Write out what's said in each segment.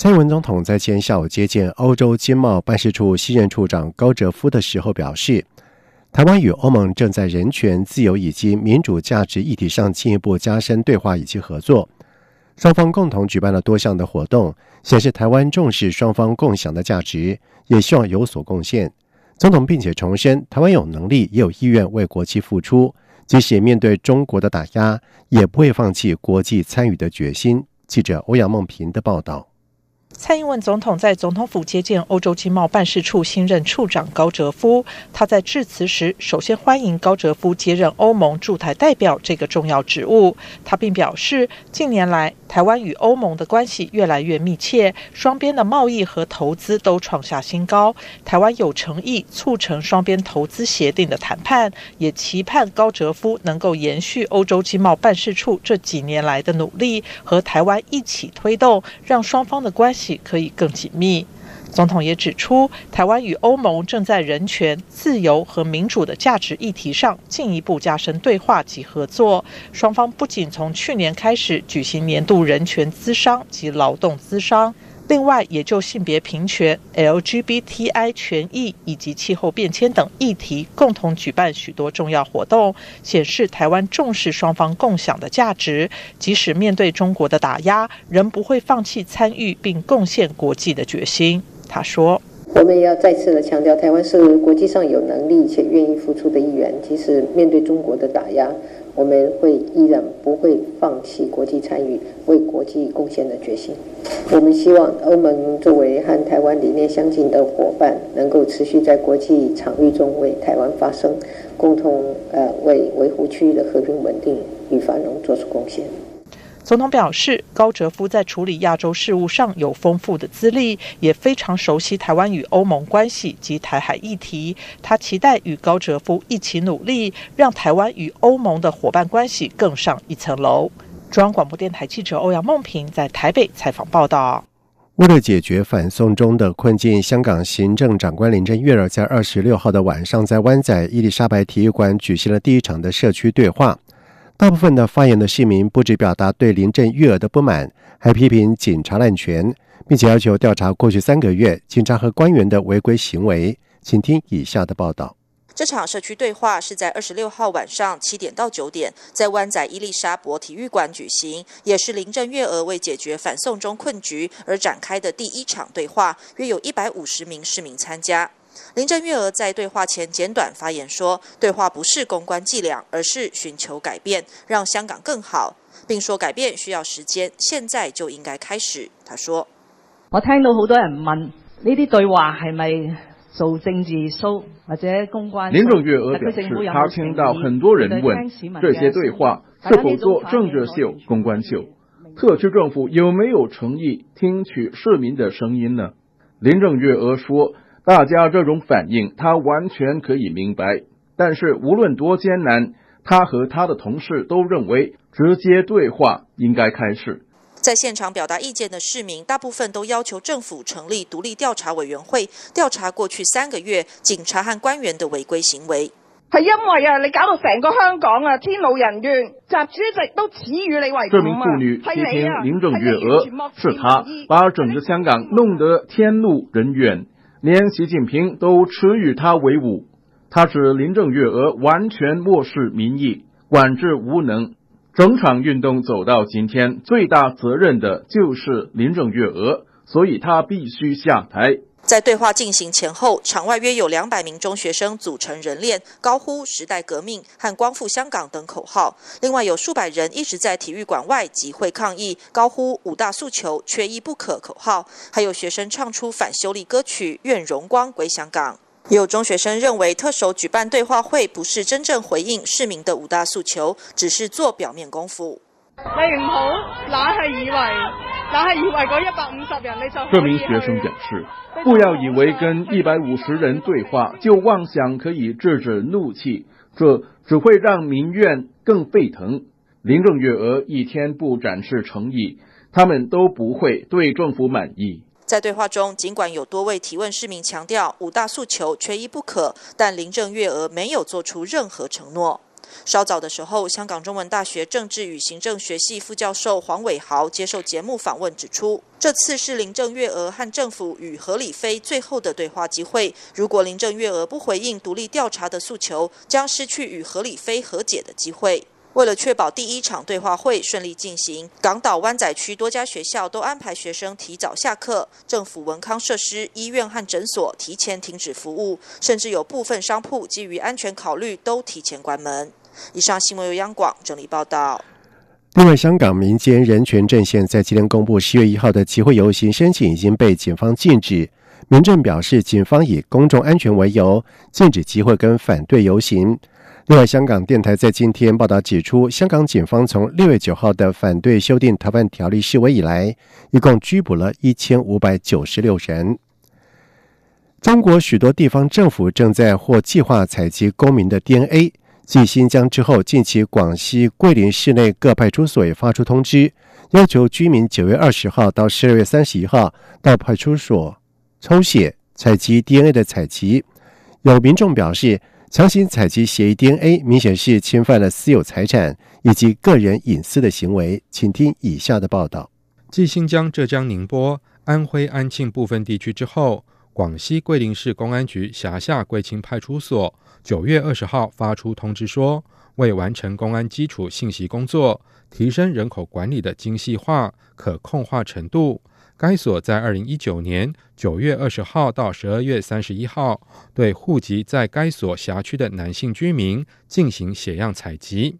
蔡英文总统在今天下午接见欧洲经贸办事处新任处长高哲夫的时候表示，台湾与欧盟正在人权、自由以及民主价值议题上进一步加深对话以及合作。双方共同举办了多项的活动，显示台湾重视双方共享的价值，也希望有所贡献。总统并且重申，台湾有能力也有意愿为国际付出。即使面对中国的打压，也不会放弃国际参与的决心。记者欧阳梦平的报道。蔡英文总统在总统府接见欧洲经贸办事处新任处长高哲夫。他在致辞时，首先欢迎高哲夫接任欧盟驻台代表这个重要职务。他并表示，近年来台湾与欧盟的关系越来越密切，双边的贸易和投资都创下新高。台湾有诚意促成双边投资协定的谈判，也期盼高哲夫能够延续欧洲经贸办事处这几年来的努力，和台湾一起推动，让双方的关系。可以更紧密。总统也指出，台湾与欧盟正在人权、自由和民主的价值议题上进一步加深对话及合作。双方不仅从去年开始举行年度人权咨商及劳动咨商。另外，也就性别平权、LGBTI 权益以及气候变迁等议题，共同举办许多重要活动，显示台湾重视双方共享的价值，即使面对中国的打压，仍不会放弃参与并贡献国际的决心。他说：“我们要再次的强调，台湾是国际上有能力且愿意付出的一员，即使面对中国的打压。”我们会依然不会放弃国际参与、为国际贡献的决心。我们希望欧盟作为和台湾理念相近的伙伴，能够持续在国际场域中为台湾发声，共同呃为维护区域的和平稳定与繁荣做出贡献。总统表示，高哲夫在处理亚洲事务上有丰富的资历，也非常熟悉台湾与欧盟关系及台海议题。他期待与高哲夫一起努力，让台湾与欧盟的伙伴关系更上一层楼。中央广播电台记者欧阳梦平在台北采访报道。为了解决反送中的困境，香港行政长官林郑月娥在二十六号的晚上，在湾仔伊丽莎白体育馆举行了第一场的社区对话。大部分的发言的市民不止表达对林郑月娥的不满，还批评警察滥权，并且要求调查过去三个月警察和官员的违规行为。请听以下的报道。这场社区对话是在二十六号晚上七点到九点，在湾仔伊丽莎伯体育馆举行，也是林郑月娥为解决反送中困局而展开的第一场对话，约有一百五十名市民参加。林郑月娥在对话前简短发言说：“对话不是公关伎俩，而是寻求改变，让香港更好，并说改变需要时间，现在就应该开始。”他说：“我听到好多人问呢啲对话系咪做政治 show 或者公关？”林郑月娥表示，她听到很多人问这些对话是否做政治秀、公关秀，特区政府有没有诚意听取市民的声音呢？林郑月娥说。大家这种反应，他完全可以明白。但是无论多艰难，他和他的同事都认为直接对话应该开始。在现场表达意见的市民，大部分都要求政府成立独立调查委员会，调查过去三个月警察和官员的违规行为。系因为啊，你搞到成个香港啊，天怒人怨，习主席都耻与你为这名妇女批评林郑月娥，是他把整个香港弄得天怒人怨。连习近平都耻与他为伍，他指林郑月娥完全漠视民意，管制无能。整场运动走到今天，最大责任的就是林郑月娥，所以他必须下台。在对话进行前后，场外约有两百名中学生组成人链，高呼“时代革命”和“光复香港”等口号。另外有数百人一直在体育馆外集会抗议，高呼“五大诉求，缺一不可”口号。还有学生唱出反修例歌曲，愿荣光归香港。有中学生认为，特首举办对话会不是真正回应市民的五大诉求，只是做表面功夫。你唔好，硬系以为为。以一百五十人你就这名学生表示，不要以为跟一百五十人对话就妄想可以制止怒气，这只会让民怨更沸腾。林郑月娥一天不展示诚意，他们都不会对政府满意。在对话中，尽管有多位提问市民强调五大诉求缺一不可，但林郑月娥没有做出任何承诺。稍早的时候，香港中文大学政治与行政学系副教授黄伟豪接受节目访问，指出，这次是林郑月娥和政府与何李飞最后的对话机会。如果林郑月娥不回应独立调查的诉求，将失去与何李飞和解的机会。为了确保第一场对话会顺利进行，港岛湾仔区多家学校都安排学生提早下课，政府文康设施、医院和诊所提前停止服务，甚至有部分商铺基于安全考虑都提前关门。以上新闻由央广整理报道。另外，香港民间人权阵线在今天公布，十月一号的集会游行申请已经被警方禁止。民政表示，警方以公众安全为由禁止集会跟反对游行。另外，香港电台在今天报道指出，香港警方从六月九号的反对修订逃犯条例示威以来，一共拘捕了一千五百九十六人。中国许多地方政府正在或计划采集公民的 DNA。继新疆之后，近期广西桂林市内各派出所也发出通知，要求居民九月二十号到十二月三十一号到派出所抽血采集 DNA 的采集。有民众表示，强行采集协议 DNA 明显是侵犯了私有财产以及个人隐私的行为。请听以下的报道：继新疆、浙江宁波、安徽安庆部分地区之后，广西桂林市公安局辖下桂清派出所。九月二十号发出通知说，为完成公安基础信息工作，提升人口管理的精细化、可控化程度，该所在二零一九年九月二十号到十二月三十一号，对户籍在该所辖区的男性居民进行血样采集。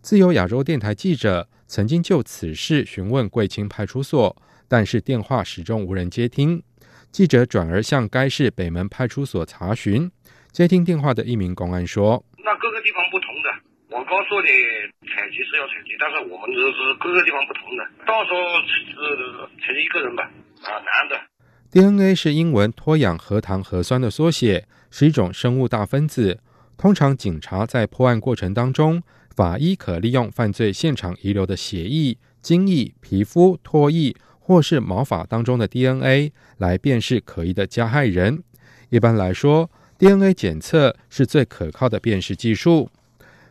自由亚洲电台记者曾经就此事询问贵清派出所，但是电话始终无人接听。记者转而向该市北门派出所查询。接听电话的一名公安说：“那各个地方不同的，我告诉你，采集是要采集，但是我们这是各个地方不同的，到时候是采集一个人吧，啊，男的。” DNA 是英文脱氧核糖核酸的缩写，是一种生物大分子。通常警察在破案过程当中，法医可利用犯罪现场遗留的血液、精液、皮肤、唾液或是毛发当中的 DNA 来辨识可疑的加害人。一般来说，DNA 检测是最可靠的辨识技术。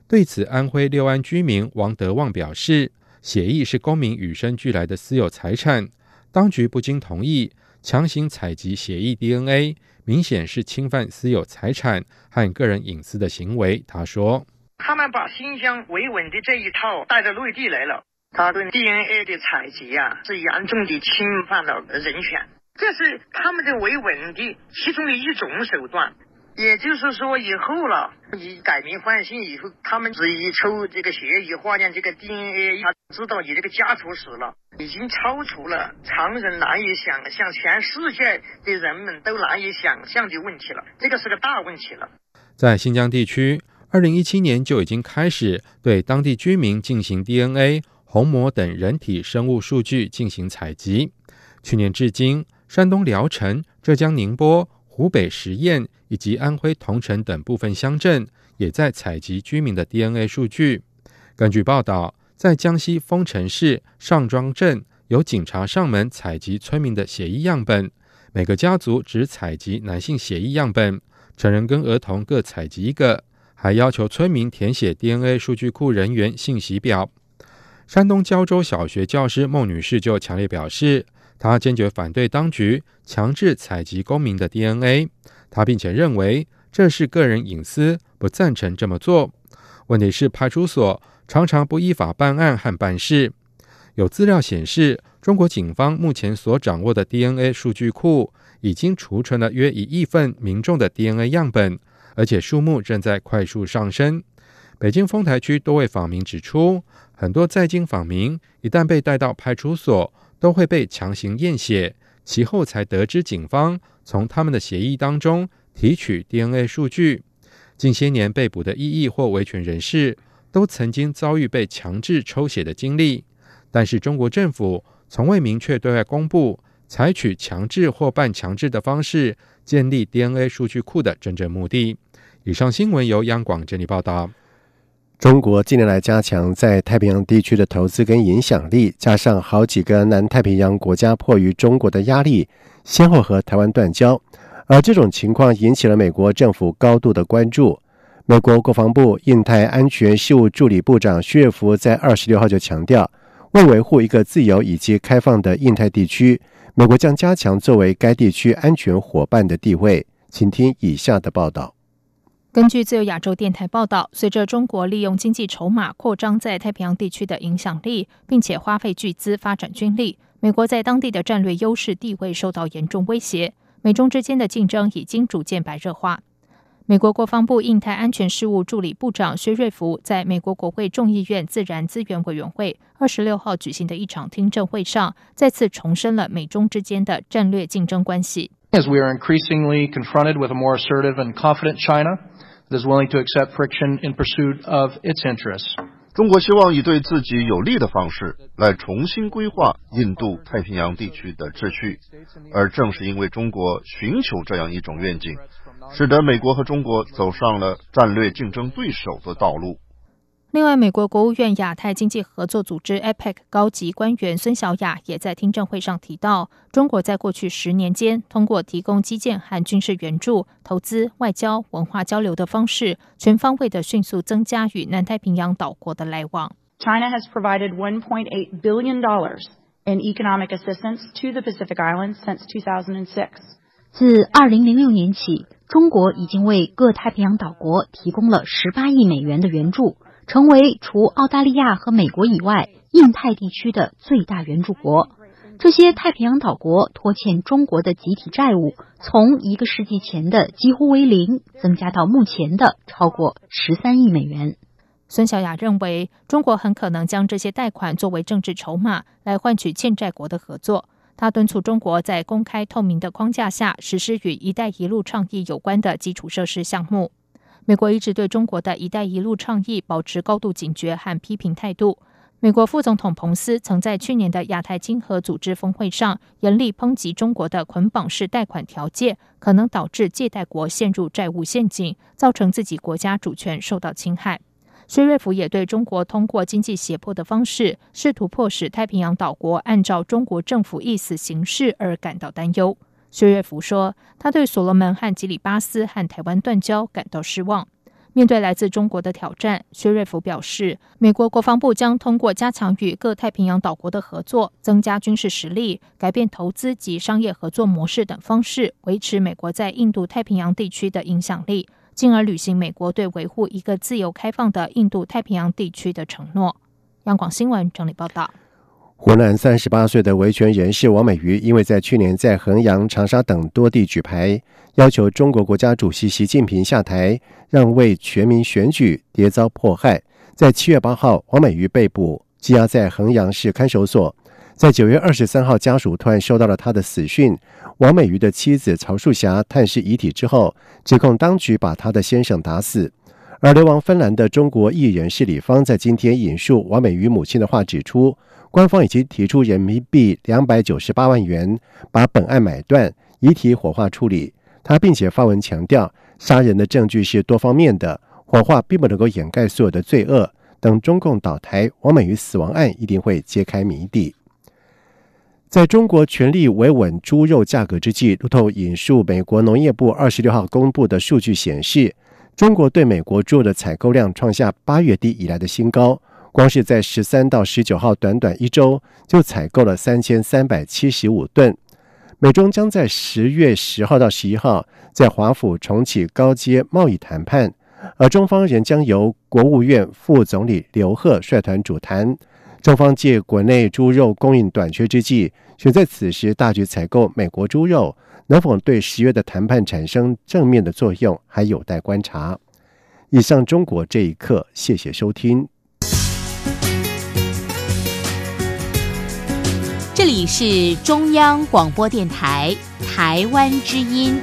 对此，安徽六安居民王德旺表示：“血液是公民与生俱来的私有财产，当局不经同意强行采集血液 DNA，明显是侵犯私有财产和个人隐私的行为。”他说：“他们把新疆维稳的这一套带到内地来了，他对 DNA 的采集啊，是严重的侵犯了人权，这是他们的维稳的其中的一种手段。”也就是说，以后了，你改名换姓以后，他们只一抽这个血液化验这个 DNA，他知道你这个家族史了，已经超出了常人难以想象，全世界的人们都难以想象的问题了。这个是个大问题了。在新疆地区，二零一七年就已经开始对当地居民进行 DNA、虹膜等人体生物数据进行采集。去年至今，山东聊城、浙江宁波。湖北十堰以及安徽桐城等部分乡镇也在采集居民的 DNA 数据。根据报道，在江西丰城市上庄镇，有警察上门采集村民的血液样本，每个家族只采集男性血液样本，成人跟儿童各采集一个，还要求村民填写 DNA 数据库人员信息表。山东胶州小学教师孟女士就强烈表示。他坚决反对当局强制采集公民的 DNA，他并且认为这是个人隐私，不赞成这么做。问题是派出所常常不依法办案和办事。有资料显示，中国警方目前所掌握的 DNA 数据库已经储存了约一亿份民众的 DNA 样本，而且数目正在快速上升。北京丰台区多位访民指出，很多在京访民一旦被带到派出所。都会被强行验血，其后才得知警方从他们的血液当中提取 DNA 数据。近些年被捕的异议或维权人士都曾经遭遇被强制抽血的经历，但是中国政府从未明确对外公布采取强制或半强制的方式建立 DNA 数据库的真正目的。以上新闻由央广整理报道。中国近年来加强在太平洋地区的投资跟影响力，加上好几个南太平洋国家迫于中国的压力，先后和台湾断交，而这种情况引起了美国政府高度的关注。美国国防部印太安全事务助理部长薛岳福在二十六号就强调，为维护一个自由以及开放的印太地区，美国将加强作为该地区安全伙伴的地位。请听以下的报道。根据自由亚洲电台报道，随着中国利用经济筹码扩张在太平洋地区的影响力，并且花费巨资发展军力，美国在当地的战略优势地位受到严重威胁。美中之间的竞争已经逐渐白热化。美国国防部印太安全事务助理部长薛瑞福在美国国会众议院自然资源委员会二十六号举行的一场听证会上，再次重申了美中之间的战略竞争关系。As we are increasingly confronted with a more assertive and confident China. Is willing to accept friction in pursuit of its interests. 中国希望以对自己有利的方式来重新规划印度太平洋地区的秩序，而正是因为中国寻求这样一种愿景，使得美国和中国走上了战略竞争对手的道路。另外，美国国务院亚太经济合作组织 （APEC） 高级官员孙小雅也在听证会上提到，中国在过去十年间，通过提供基建和军事援助、投资、外交、文化交流的方式，全方位的迅速增加与南太平洋岛国的来往。China has provided 1.8 billion dollars in economic assistance to the Pacific Islands since 2006. 自2006年起，中国已经为各太平洋岛国提供了18亿美元的援助。成为除澳大利亚和美国以外，印太地区的最大援助国。这些太平洋岛国拖欠中国的集体债务，从一个世纪前的几乎为零，增加到目前的超过十三亿美元。孙小雅认为，中国很可能将这些贷款作为政治筹码，来换取欠债国的合作。他敦促中国在公开透明的框架下，实施与“一带一路”倡议有关的基础设施项目。美国一直对中国的一带一路倡议保持高度警觉和批评态度。美国副总统彭斯曾在去年的亚太经合组织峰会上严厉抨击中国的捆绑式贷款条件，可能导致借贷国陷入债务陷阱，造成自己国家主权受到侵害。薛瑞福也对中国通过经济胁迫的方式，试图迫使太平洋岛国按照中国政府意思行事而感到担忧。薛岳福说：“他对所罗门和吉里巴斯和台湾断交感到失望。面对来自中国的挑战，薛瑞福表示，美国国防部将通过加强与各太平洋岛国的合作、增加军事实力、改变投资及商业合作模式等方式，维持美国在印度太平洋地区的影响力，进而履行美国对维护一个自由开放的印度太平洋地区的承诺。”央广新闻整理报道。湖南三十八岁的维权人士王美瑜，因为在去年在衡阳、长沙等多地举牌，要求中国国家主席习近平下台，让位全民选举，跌遭迫害。在七月八号，王美瑜被捕，羁押在衡阳市看守所。在九月二十三号，家属突然收到了他的死讯。王美瑜的妻子曹树霞探视遗体之后，指控当局把他的先生打死。而流亡芬兰的中国艺人是李芳在今天引述王美瑜母亲的话，指出。官方已经提出人民币两百九十八万元，把本案买断，遗体火化处理。他并且发文强调，杀人的证据是多方面的，火化并不能够掩盖所有的罪恶。等中共倒台，王美瑜死亡案一定会揭开谜底。在中国全力维稳猪肉价格之际，路透引述美国农业部二十六号公布的数据显示，中国对美国猪肉的采购量创下八月底以来的新高。光是在十三到十九号短短一周，就采购了三千三百七十五吨。美中将在十月十号到十一号在华府重启高阶贸易谈判，而中方仍将由国务院副总理刘鹤率团主谈。中方借国内猪肉供应短缺之际，选在此时大举采购美国猪肉，能否对十月的谈判产生正面的作用，还有待观察。以上中国这一刻，谢谢收听。你是中央广播电台台湾之音。